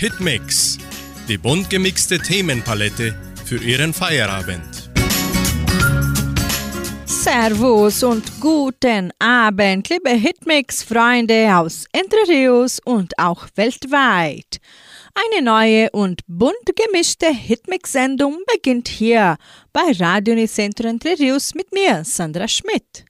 Hitmix, die bunt gemixte Themenpalette für Ihren Feierabend. Servus und guten Abend, liebe Hitmix-Freunde aus Entre Rios und auch weltweit. Eine neue und bunt gemischte Hitmix-Sendung beginnt hier bei Radio Unicentro Entre Rios mit mir, Sandra Schmidt.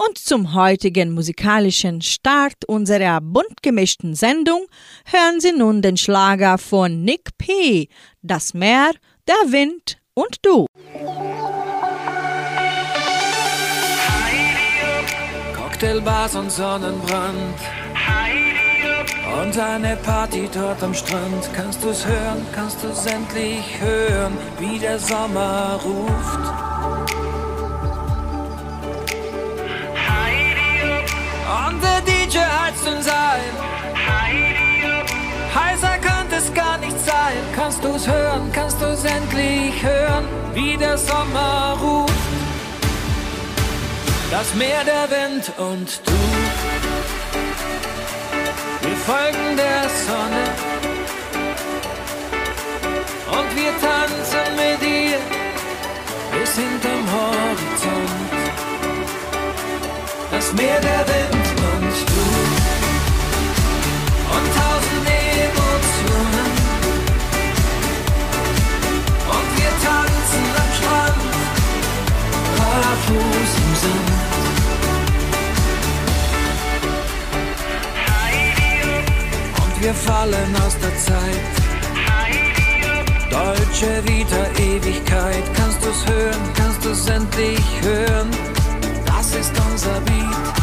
Und zum heutigen musikalischen Start unserer bunt gemischten Sendung hören Sie nun den Schlager von Nick P. Das Meer, der Wind und du. Cocktailbars und Sonnenbrand. Und eine Party dort am Strand. Kannst du's hören, kannst du's endlich hören, wie der Sommer ruft. Und der DJ heizt uns ein. Heißer könnte es gar nicht sein. Kannst du's hören, kannst du's endlich hören, wie der Sommer ruft. Das Meer, der Wind und du. Wir folgen der Sonne. Und wir tanzen Meer, der Wind und du und tausend Emotionen. Und wir tanzen am Strand, barfuß im Sand. Und wir fallen aus der Zeit. Deutsche Vita Ewigkeit, kannst du's hören, kannst du's endlich hören? Das ist unser Beat.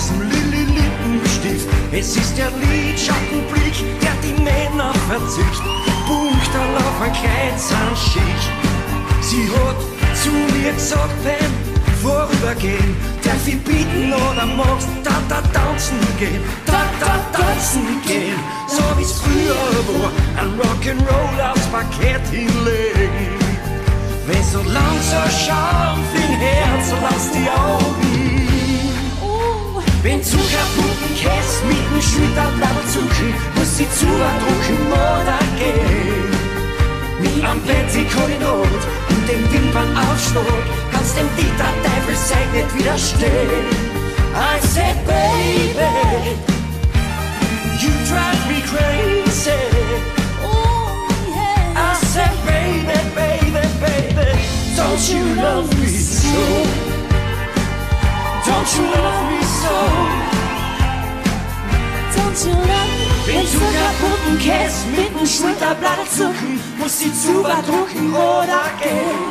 Zu kassierst Lilly Lippenstift. Es ist der Lidschattenblick, der die Männer verzückt. Punkterl auf ein Kreuzenschicht. Sie hat zu mir gesagt, beim Vorübergehen, darf ich bieten oder magst da da tanzen gehen, da da tanzen gehen, so wie's früher war, ein Rock'n'Roll aufs Parkett hinlegen. Wenn so lang so schauen, fing Herz, lass die Augen wenn zu kaputten Käse mit dem Schulterblatt zucken, muss sie zu drucken oder gehen. Wie am Korridor und dem Wimpernaufschlag kannst dem Dieter Teufel sei nicht widerstehen. I said, baby, you drive me crazy. Oh, yeah. I said, baby, baby, baby, don't you love me so? Don't you love me so? Don't you love me? Wenn du kaputten Käse mit dem Schulterblatt zucken, muss sie zu drucken oder gehen.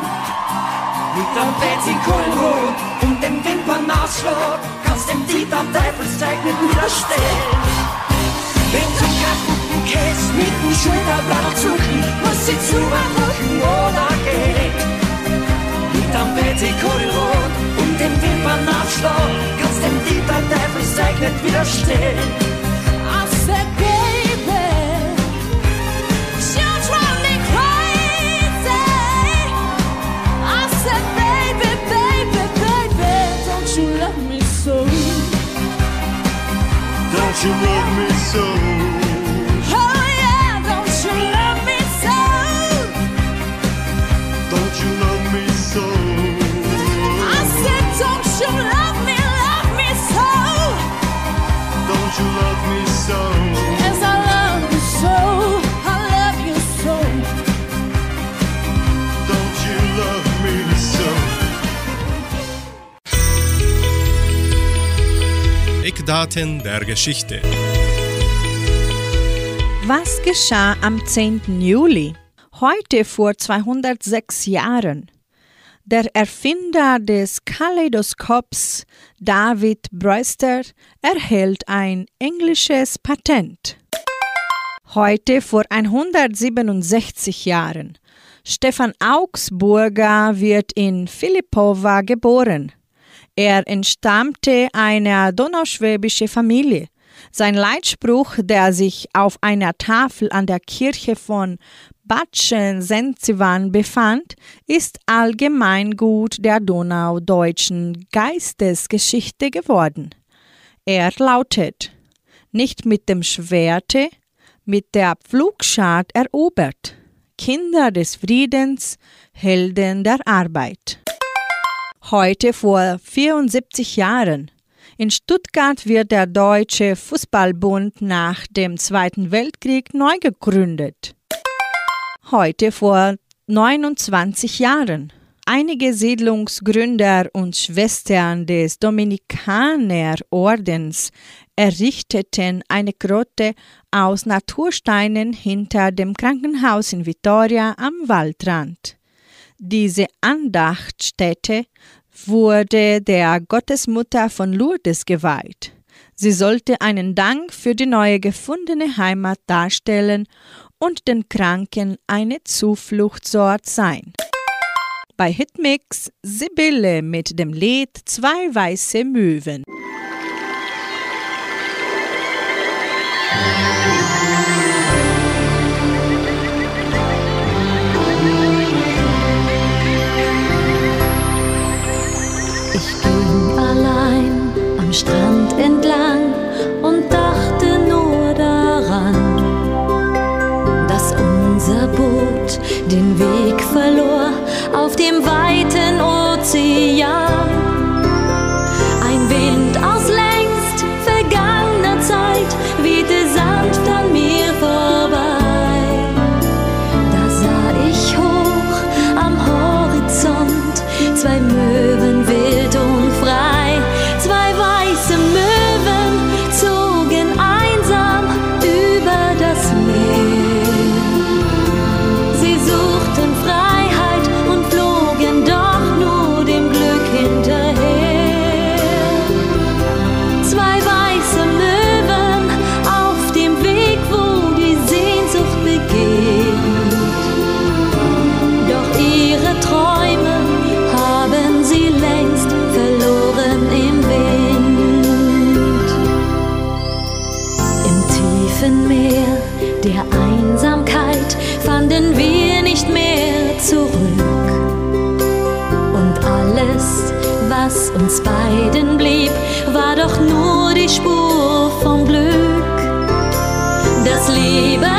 Mit dem Petticoat und dem Wimpernausschlag kannst dem Dieter Teufelszeug nicht widerstehen. Wenn du kaputten Käse mit dem Schulterblatt zucken, muss sie zu drucken oder gehen. Mit dem Petticoat dem Kannst dem Dieter Teufelszeug nicht widerstehen. I. I said, baby, baby, baby, don't you love me so? Don't you love me so? Eckdaten der Geschichte. Was geschah am 10. Juli? Heute vor 206 Jahren. Der Erfinder des Kaleidoskops, David Brewster, erhält ein englisches Patent. Heute vor 167 Jahren. Stefan Augsburger wird in Philippowa geboren. Er entstammte einer donauschwäbischen Familie. Sein Leitspruch, der sich auf einer Tafel an der Kirche von Batschen-Senzivan befand, ist Allgemeingut der donaudeutschen Geistesgeschichte geworden. Er lautet nicht mit dem Schwerte, mit der Pflugschart erobert, Kinder des Friedens, Helden der Arbeit. Heute vor 74 Jahren. In Stuttgart wird der Deutsche Fußballbund nach dem Zweiten Weltkrieg neu gegründet heute vor 29 Jahren. Einige Siedlungsgründer und Schwestern des Dominikanerordens errichteten eine Grotte aus Natursteinen hinter dem Krankenhaus in Vitoria am Waldrand. Diese Andachtstätte wurde der Gottesmutter von Lourdes geweiht. Sie sollte einen Dank für die neue gefundene Heimat darstellen und den Kranken eine Zufluchtsort sein. Bei Hitmix Sibylle mit dem Lied Zwei weiße Möwen. was uns beiden blieb, war doch nur die Spur vom Glück. Das Leben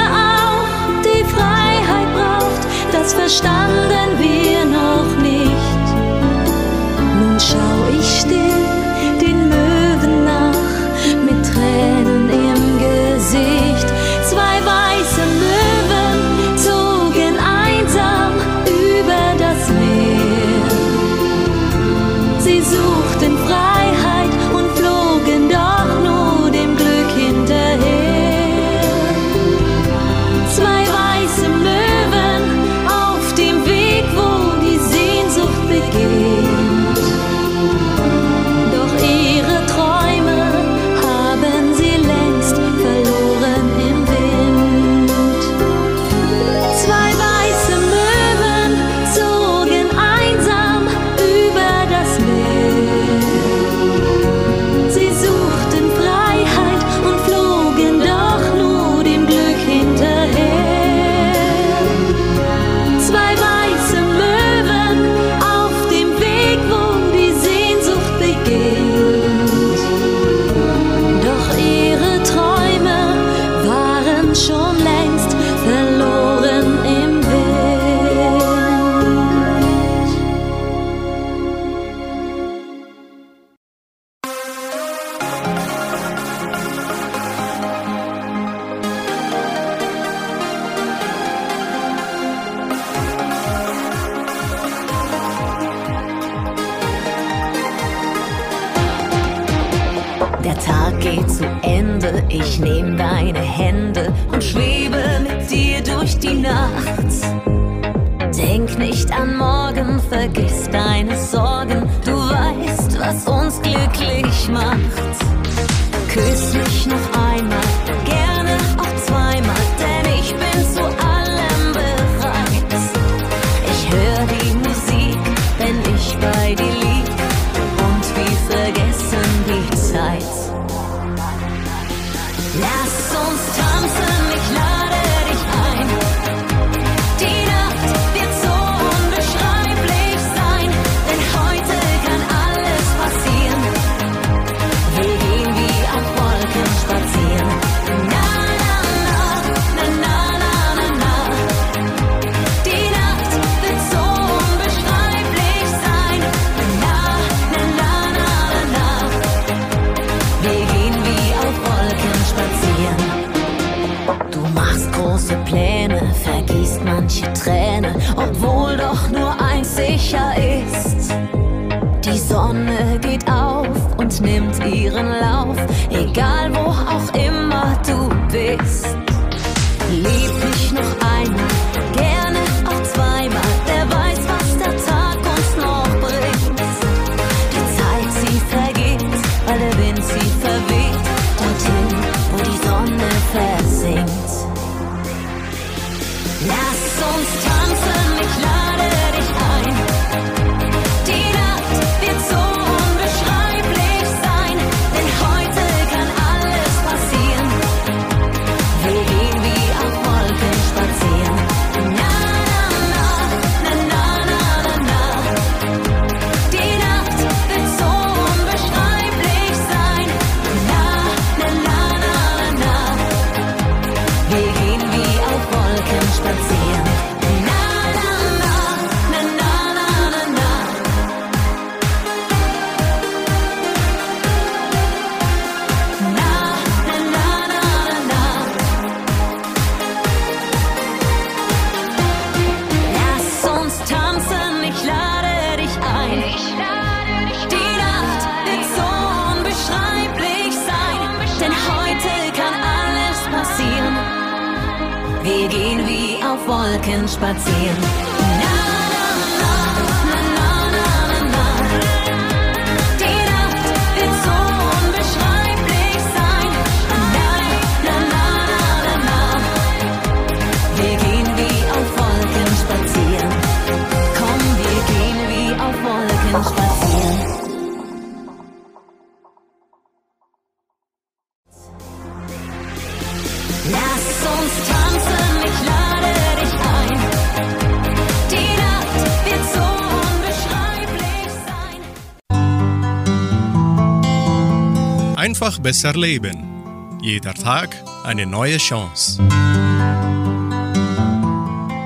besser leben. Jeder Tag eine neue Chance.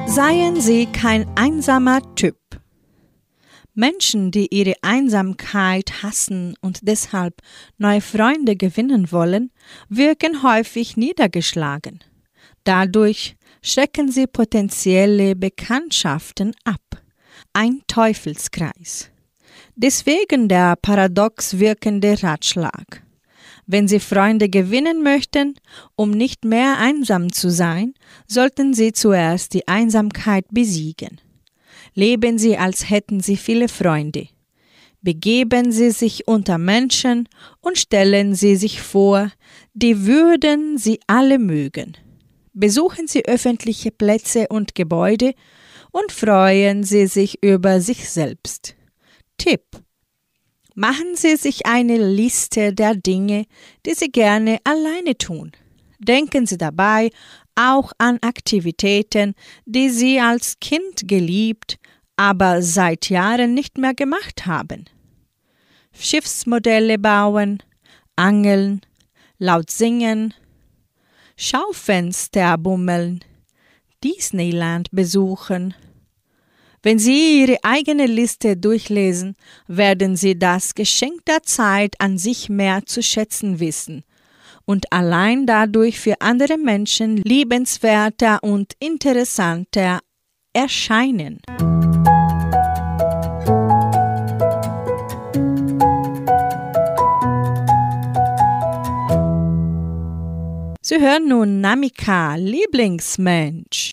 Seien Sie kein einsamer Typ. Menschen, die ihre Einsamkeit hassen und deshalb neue Freunde gewinnen wollen, wirken häufig niedergeschlagen. Dadurch schrecken sie potenzielle Bekanntschaften ab. Ein Teufelskreis. Deswegen der paradox wirkende Ratschlag. Wenn Sie Freunde gewinnen möchten, um nicht mehr einsam zu sein, sollten Sie zuerst die Einsamkeit besiegen. Leben Sie, als hätten Sie viele Freunde. Begeben Sie sich unter Menschen und stellen Sie sich vor, die würden Sie alle mögen. Besuchen Sie öffentliche Plätze und Gebäude und freuen Sie sich über sich selbst. Tipp Machen Sie sich eine Liste der Dinge, die Sie gerne alleine tun. Denken Sie dabei auch an Aktivitäten, die Sie als Kind geliebt, aber seit Jahren nicht mehr gemacht haben. Schiffsmodelle bauen, angeln, laut singen, Schaufenster bummeln, Disneyland besuchen, wenn Sie Ihre eigene Liste durchlesen, werden Sie das Geschenk der Zeit an sich mehr zu schätzen wissen und allein dadurch für andere Menschen liebenswerter und interessanter erscheinen. Sie hören nun Namika, Lieblingsmensch.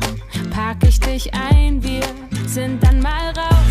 pack ich dich ein, wir sind dann mal raus.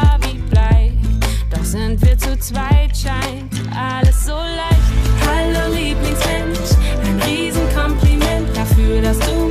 wie sind wir zu zweit, scheint alles so leicht. Hallo Lieblingsmensch, ein Riesenkompliment dafür, dass du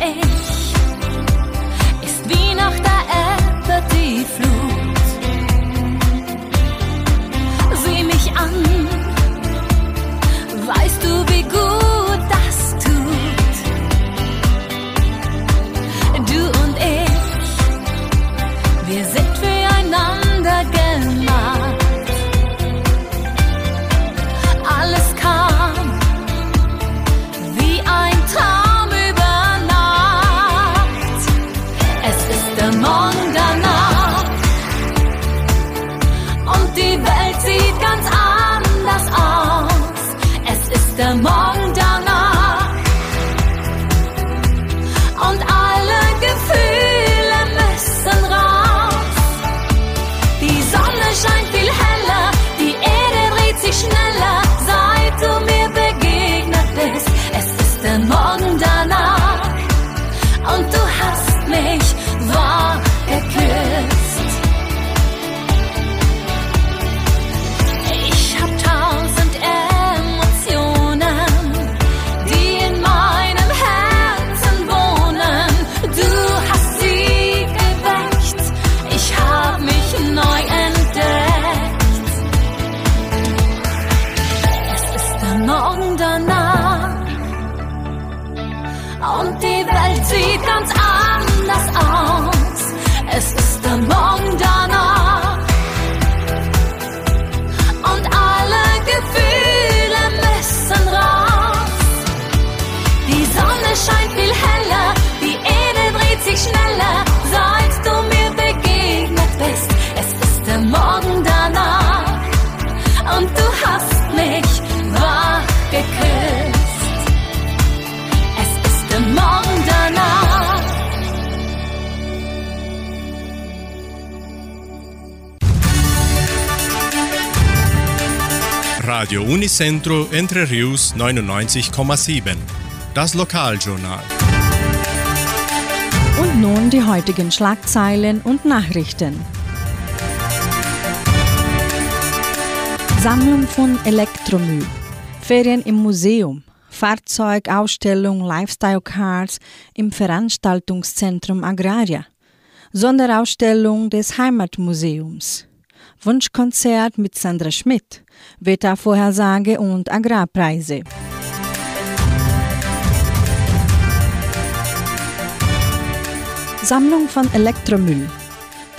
Du Radio Unicentro Entre Rius 99,7. Das Lokaljournal. Und nun die heutigen Schlagzeilen und Nachrichten. Sammlung von Elektromüll, Ferien im Museum, Fahrzeugausstellung Lifestyle Cars im Veranstaltungszentrum Agraria, Sonderausstellung des Heimatmuseums, Wunschkonzert mit Sandra Schmidt, Wettervorhersage und Agrarpreise. Sammlung von Elektromüll.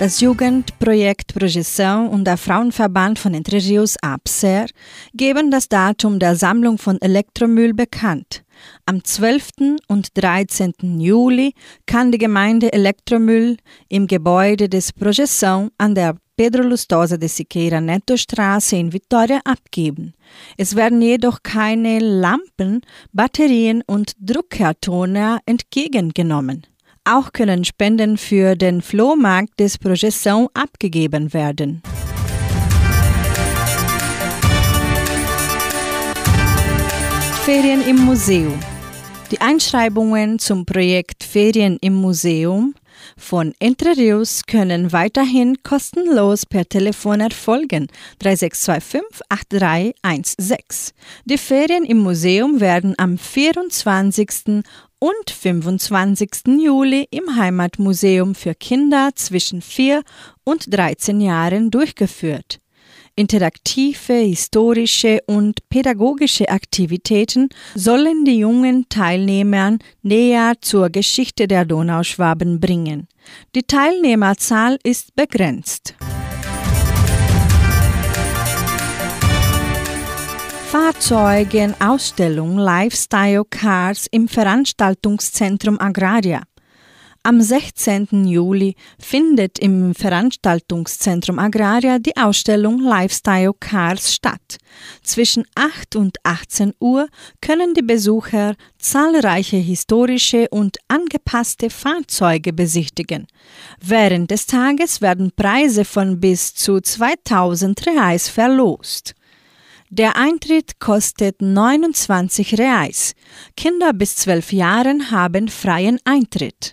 Das Jugendprojekt Projeção und der Frauenverband von Entre Rios APSER geben das Datum der Sammlung von Elektromüll bekannt. Am 12. und 13. Juli kann die Gemeinde Elektromüll im Gebäude des Projeção an der Pedro Lustosa de Siqueira Neto Straße in Vitória abgeben. Es werden jedoch keine Lampen, Batterien und Druckertoner entgegengenommen. Auch können Spenden für den Flohmarkt des Projeção abgegeben werden. Ferien im Museum. Die Einschreibungen zum Projekt Ferien im Museum von Entre Rios können weiterhin kostenlos per Telefon erfolgen 3625 8316. Die Ferien im Museum werden am 24. und 25. Juli im Heimatmuseum für Kinder zwischen 4 und 13 Jahren durchgeführt. Interaktive, historische und pädagogische Aktivitäten sollen die jungen Teilnehmern näher zur Geschichte der Donauschwaben bringen. Die Teilnehmerzahl ist begrenzt. Fahrzeugenausstellung Lifestyle Cars im Veranstaltungszentrum Agraria. Am 16. Juli findet im Veranstaltungszentrum Agraria die Ausstellung Lifestyle Cars statt. Zwischen 8 und 18 Uhr können die Besucher zahlreiche historische und angepasste Fahrzeuge besichtigen. Während des Tages werden Preise von bis zu 2000 Reais verlost. Der Eintritt kostet 29 Reais. Kinder bis 12 Jahren haben freien Eintritt.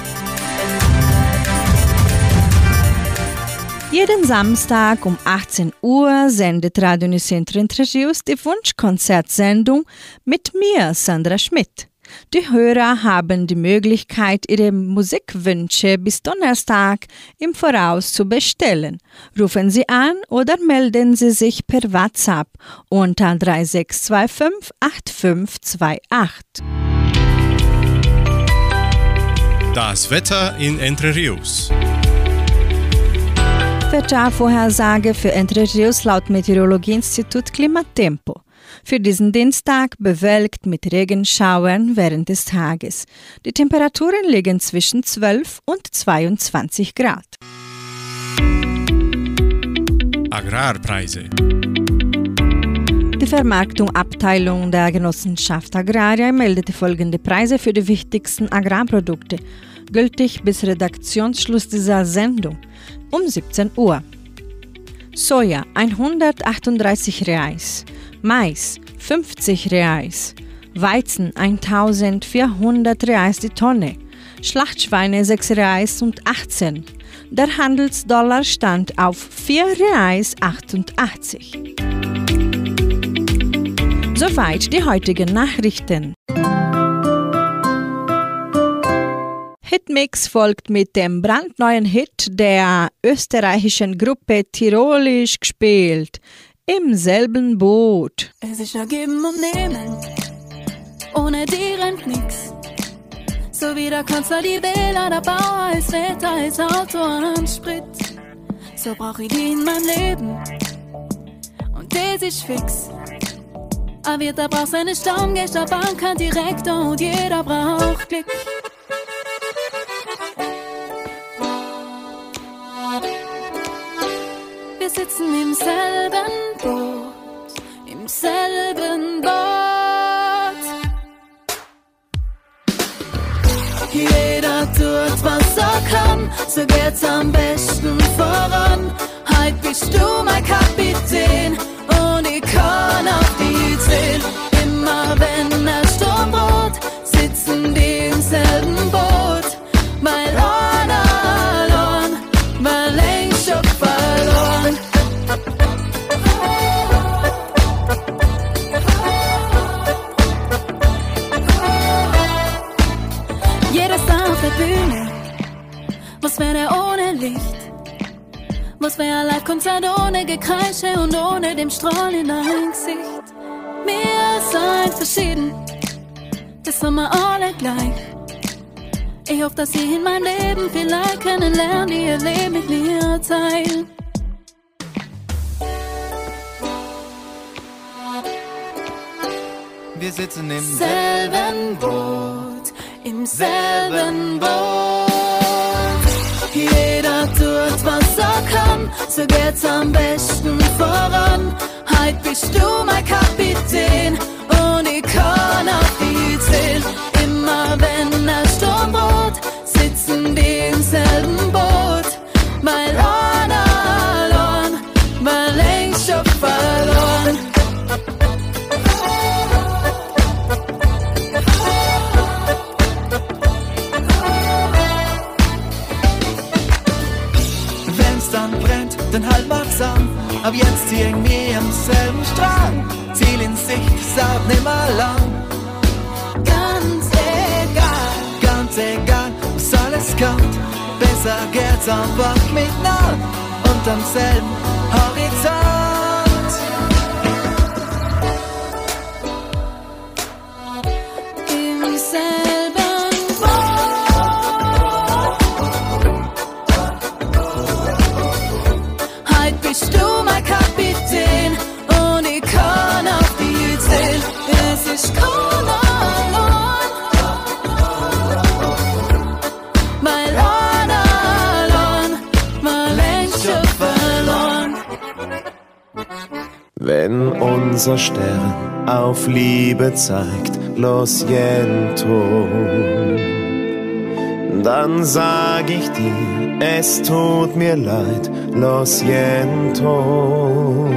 Jeden Samstag um 18 Uhr sendet Radio Nicentro Entre die Wunschkonzertsendung mit mir, Sandra Schmidt. Die Hörer haben die Möglichkeit, ihre Musikwünsche bis Donnerstag im Voraus zu bestellen. Rufen Sie an oder melden Sie sich per WhatsApp unter 3625 8528. Das Wetter in Entre Rios. Wettervorhersage für Entre Rios laut Meteorologieinstitut Klimatempo. Für diesen Dienstag bewölkt mit Regenschauern während des Tages. Die Temperaturen liegen zwischen 12 und 22 Grad. Agrarpreise. Die Vermarktung Abteilung der Genossenschaft Agraria meldete folgende Preise für die wichtigsten Agrarprodukte, gültig bis Redaktionsschluss dieser Sendung um 17 Uhr. Soja 138 Reais, Mais 50 Reais, Weizen 1400 Reais die Tonne, Schlachtschweine 6 Reais und 18. Der Handelsdollar stand auf 4 Reais 88. Soweit die heutigen Nachrichten. Hitmix folgt mit dem brandneuen Hit der österreichischen Gruppe Tirolisch gespielt. Im selben Boot. Es ist ja geben und nehmen, ohne die rennt nix. So wie der Kanzler die Wähler, der Bauer als Wetter, als Auto an Sprit. So brauch ich die in mein Leben und das ist fix. Aber jeder braucht seine Stammgäste, Bank, Direktor und jeder braucht Glück. Sitzen im selben Boot, im selben Boot. Jeder tut, was er kann, so geht's am besten voran. Halt bist du mein Kapitän und ich kann auf die zählen. Immer wenn Live-Konzert ohne Gekreische und ohne dem Strahl in dein Gesicht? Wir sind verschieden, das sind wir alle gleich. Ich hoffe, dass ich in meinem Leben vielleicht kennenlernen, die ihr Leben mit mir teilen. Wir sitzen im selben Boot, im selben Boot. Jeder tut, so geht's am besten voran. Halt bist du mein Kapitän und ich kann auf die zählen. Wachsam. Ab jetzt ziehen wir am selben Strang. Ziel in Sicht, saut nimmer lang. Ganz egal, ganz egal, was alles kommt. Besser geht's einfach mit und am selben Horizont. Unser Stern auf Liebe zeigt, los jento, dann sag ich dir, es tut mir leid, los jento.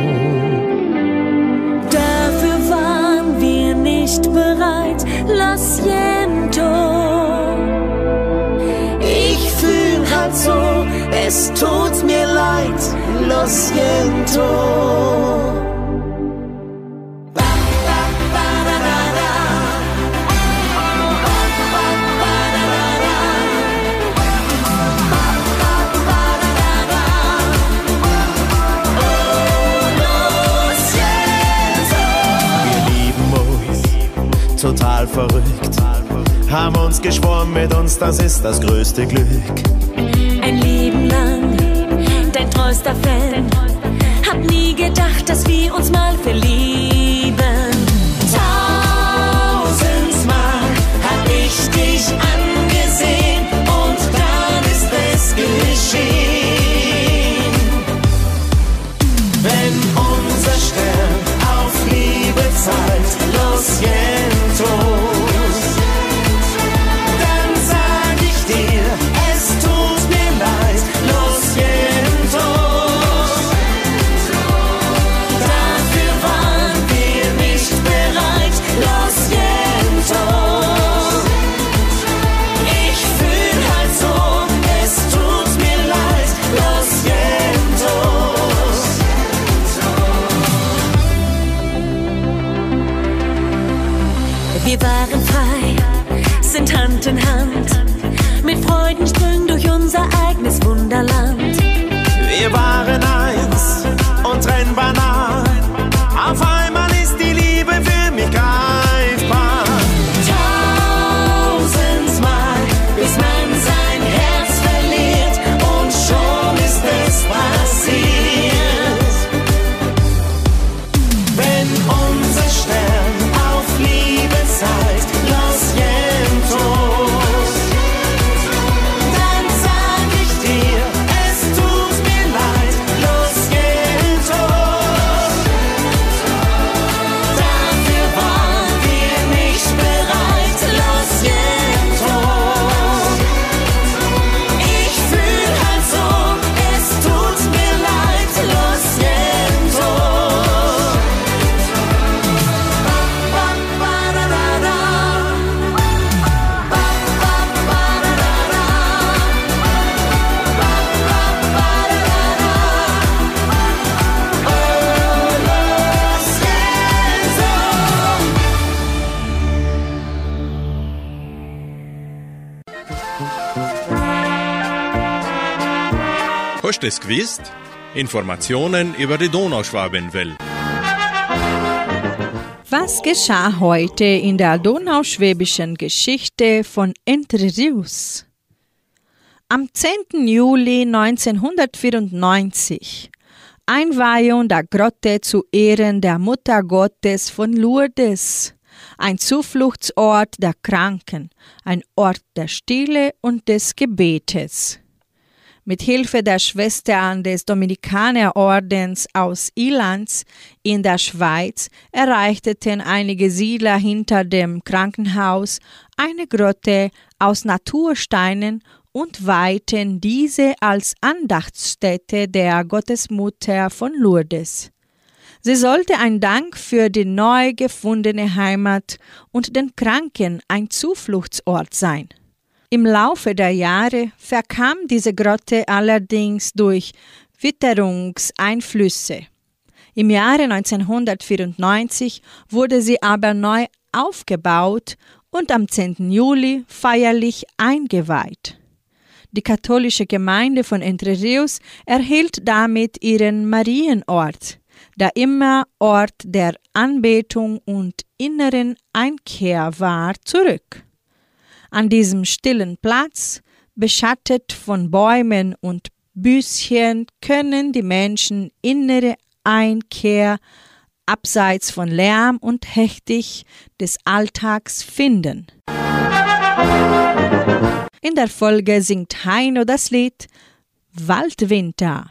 Dafür waren wir nicht bereit, lo siento. Ich fühl halt so, es tut mir leid, lo siento. Total verrückt, haben uns geschworen mit uns, das ist das größte Glück. Ein Leben lang, dein treuster Fan. Hab nie gedacht, dass wir uns mal verlieben. Hast du es gewusst? Informationen über die Donauschwabenwelle. Was geschah heute in der donauschwäbischen Geschichte von Entre Rius? Am 10. Juli 1994 Einweihung der Grotte zu Ehren der Mutter Gottes von Lourdes, ein Zufluchtsort der Kranken, ein Ort der Stille und des Gebetes. Mit Hilfe der Schwestern des Dominikanerordens aus Ilanz in der Schweiz erreichten einige Siedler hinter dem Krankenhaus eine Grotte aus Natursteinen und weihten diese als Andachtsstätte der Gottesmutter von Lourdes. Sie sollte ein Dank für die neu gefundene Heimat und den Kranken ein Zufluchtsort sein. Im Laufe der Jahre verkam diese Grotte allerdings durch Witterungseinflüsse. Im Jahre 1994 wurde sie aber neu aufgebaut und am 10. Juli feierlich eingeweiht. Die katholische Gemeinde von Entre Rios erhielt damit ihren Marienort, der immer Ort der Anbetung und inneren Einkehr war, zurück. An diesem stillen Platz, beschattet von Bäumen und Büschen, können die Menschen innere Einkehr abseits von Lärm und Hektik des Alltags finden. In der Folge singt Heino das Lied Waldwinter.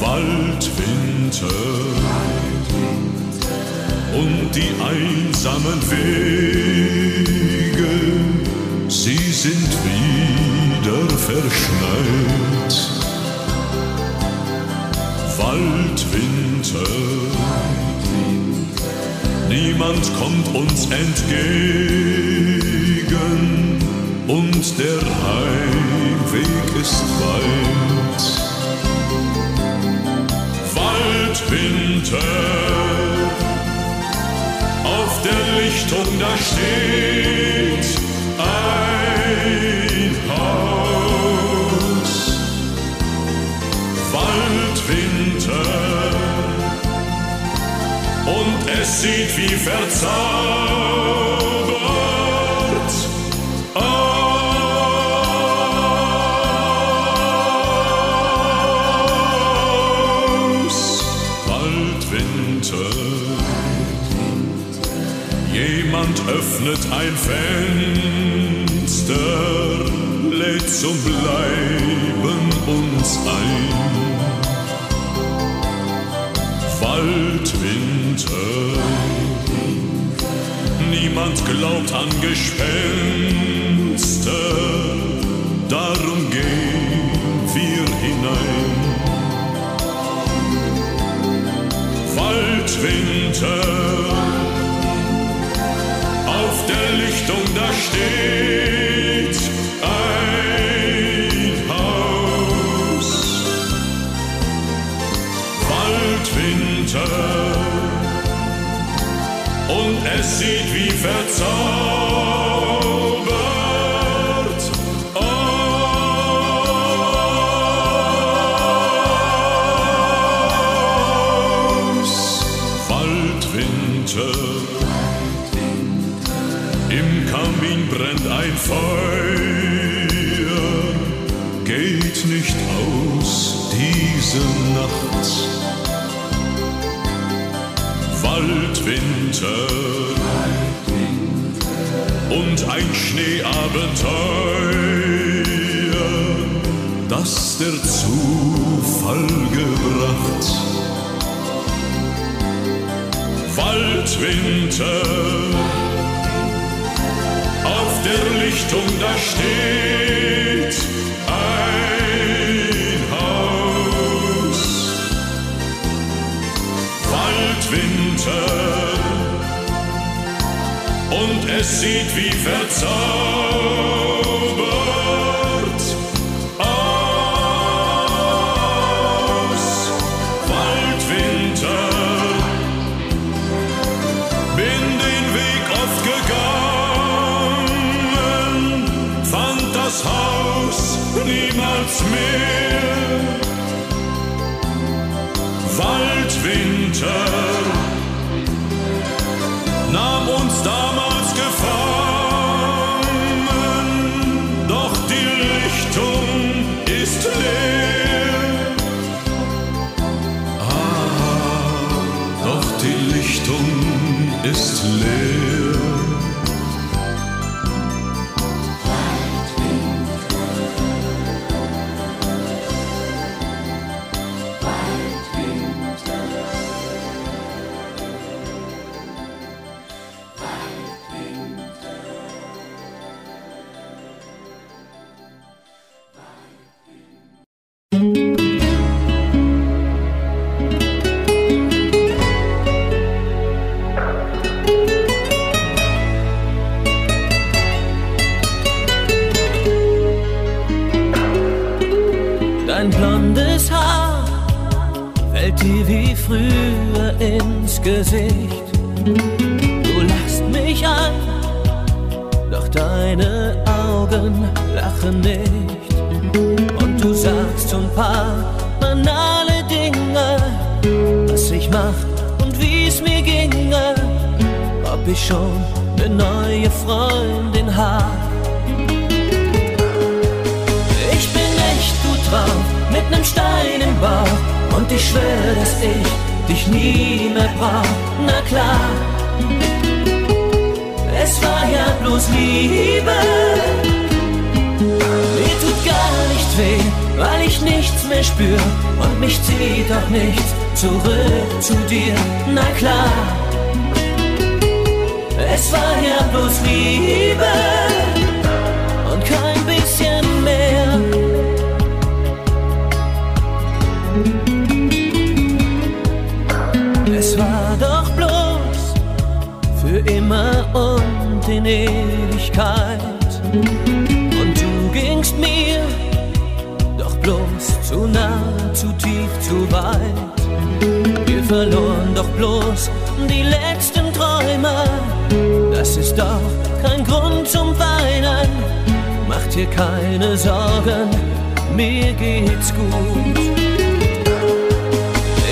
Waldwinter und die einsamen Wege, sie sind wieder verschneit. Waldwinter, niemand kommt uns entgegen und der Heimweg ist weit. Waldwinter. Auf der Lichtung da steht ein Haus. Waldwinter. Und es sieht wie verzaubert öffnet ein Fenster, lädt zum Bleiben uns ein. Waldwinter. Niemand glaubt an Gespenster, darum gehen wir hinein. Waldwinter. Der Lichtung da steht ein Haus. Waldwinter. Und es sieht wie verzaubert die Lichtung ist leer. Gingst mir doch bloß zu nah, zu tief, zu weit. Wir verloren doch bloß die letzten Träume. Das ist doch kein Grund zum Weinen. Mach dir keine Sorgen, mir geht's gut.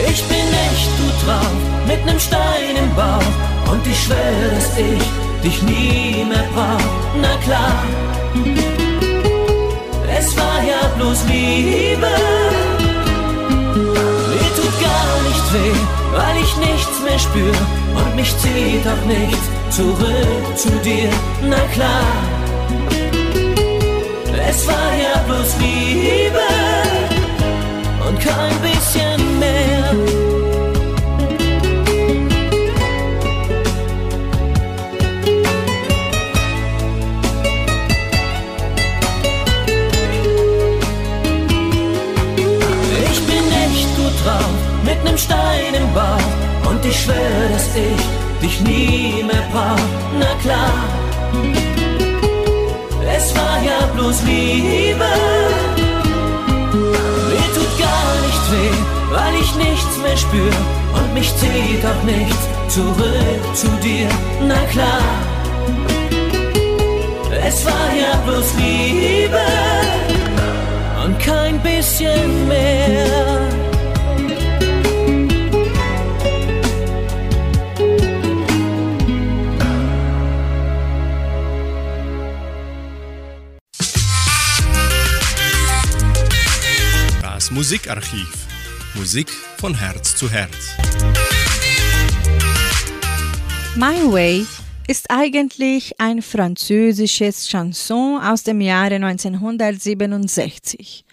Ich bin echt gut drauf, mit nem Stein im Bauch. Und ich schwör, dass ich dich nie mehr brauch. Na klar, bloß Liebe. Mir tut gar nicht weh, weil ich nichts mehr spür. Und mich zieht auch nichts zurück zu dir. Na klar, es war ja bloß Liebe. Und kein bisschen mehr. Nem Stein im Bauch. Und ich schwör, dass ich dich nie mehr brauch. Na klar, es war ja bloß Liebe. Mir tut gar nicht weh, weil ich nichts mehr spür. Und mich zieht auch nichts zurück zu dir. Na klar, es war ja bloß Liebe und kein bisschen mehr. Musikarchiv. Musik von Herz zu Herz. My Way ist eigentlich ein französisches Chanson aus dem Jahre 1967.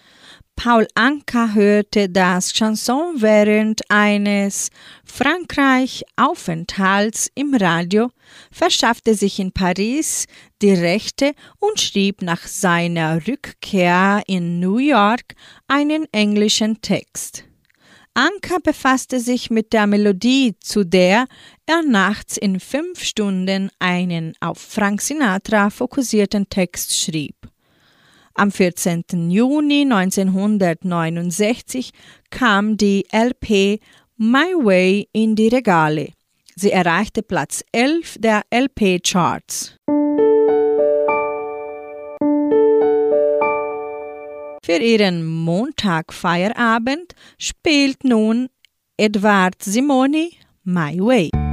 Paul Anka hörte das Chanson während eines Frankreich-Aufenthalts im Radio, verschaffte sich in Paris die Rechte und schrieb nach seiner Rückkehr in New York einen englischen Text. Anka befasste sich mit der Melodie, zu der er nachts in fünf Stunden einen auf Frank Sinatra fokussierten Text schrieb. Am 14. Juni 1969 kam die LP My Way in die Regale. Sie erreichte Platz 11 der LP-Charts. Für ihren Montag-Feierabend spielt nun Edward Simoni My Way.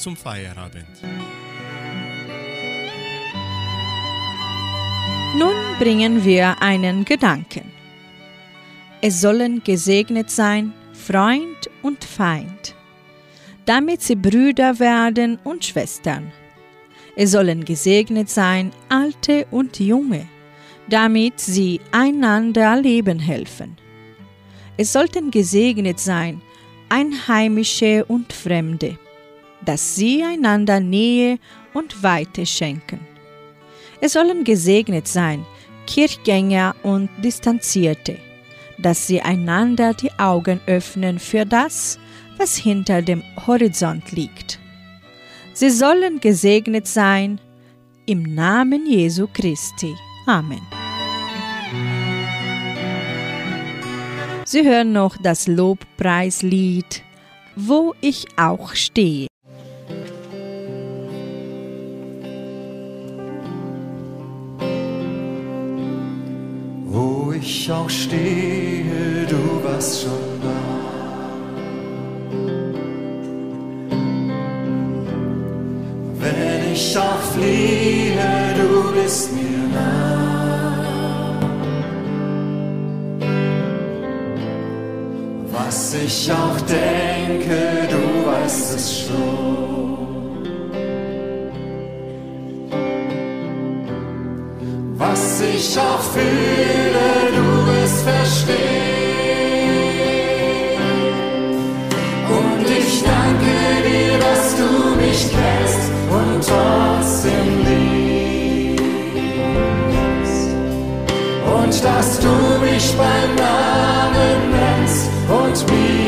zum Feierabend. Nun bringen wir einen Gedanken. Es sollen gesegnet sein Freund und Feind, damit sie Brüder werden und Schwestern. Es sollen gesegnet sein Alte und Junge, damit sie einander leben helfen. Es sollten gesegnet sein Einheimische und Fremde dass sie einander Nähe und Weite schenken. Es sollen gesegnet sein, Kirchgänger und Distanzierte, dass sie einander die Augen öffnen für das, was hinter dem Horizont liegt. Sie sollen gesegnet sein im Namen Jesu Christi. Amen. Sie hören noch das Lobpreislied, wo ich auch stehe. ich auch stehe, du warst schon da. Wenn ich auch fliehe, du bist mir nah. Was ich auch denke, du weißt es schon. was ich auch fühle. Und ich danke dir, dass du mich kennst und trotzdem liebst. Und dass du mich beim Namen nennst und mir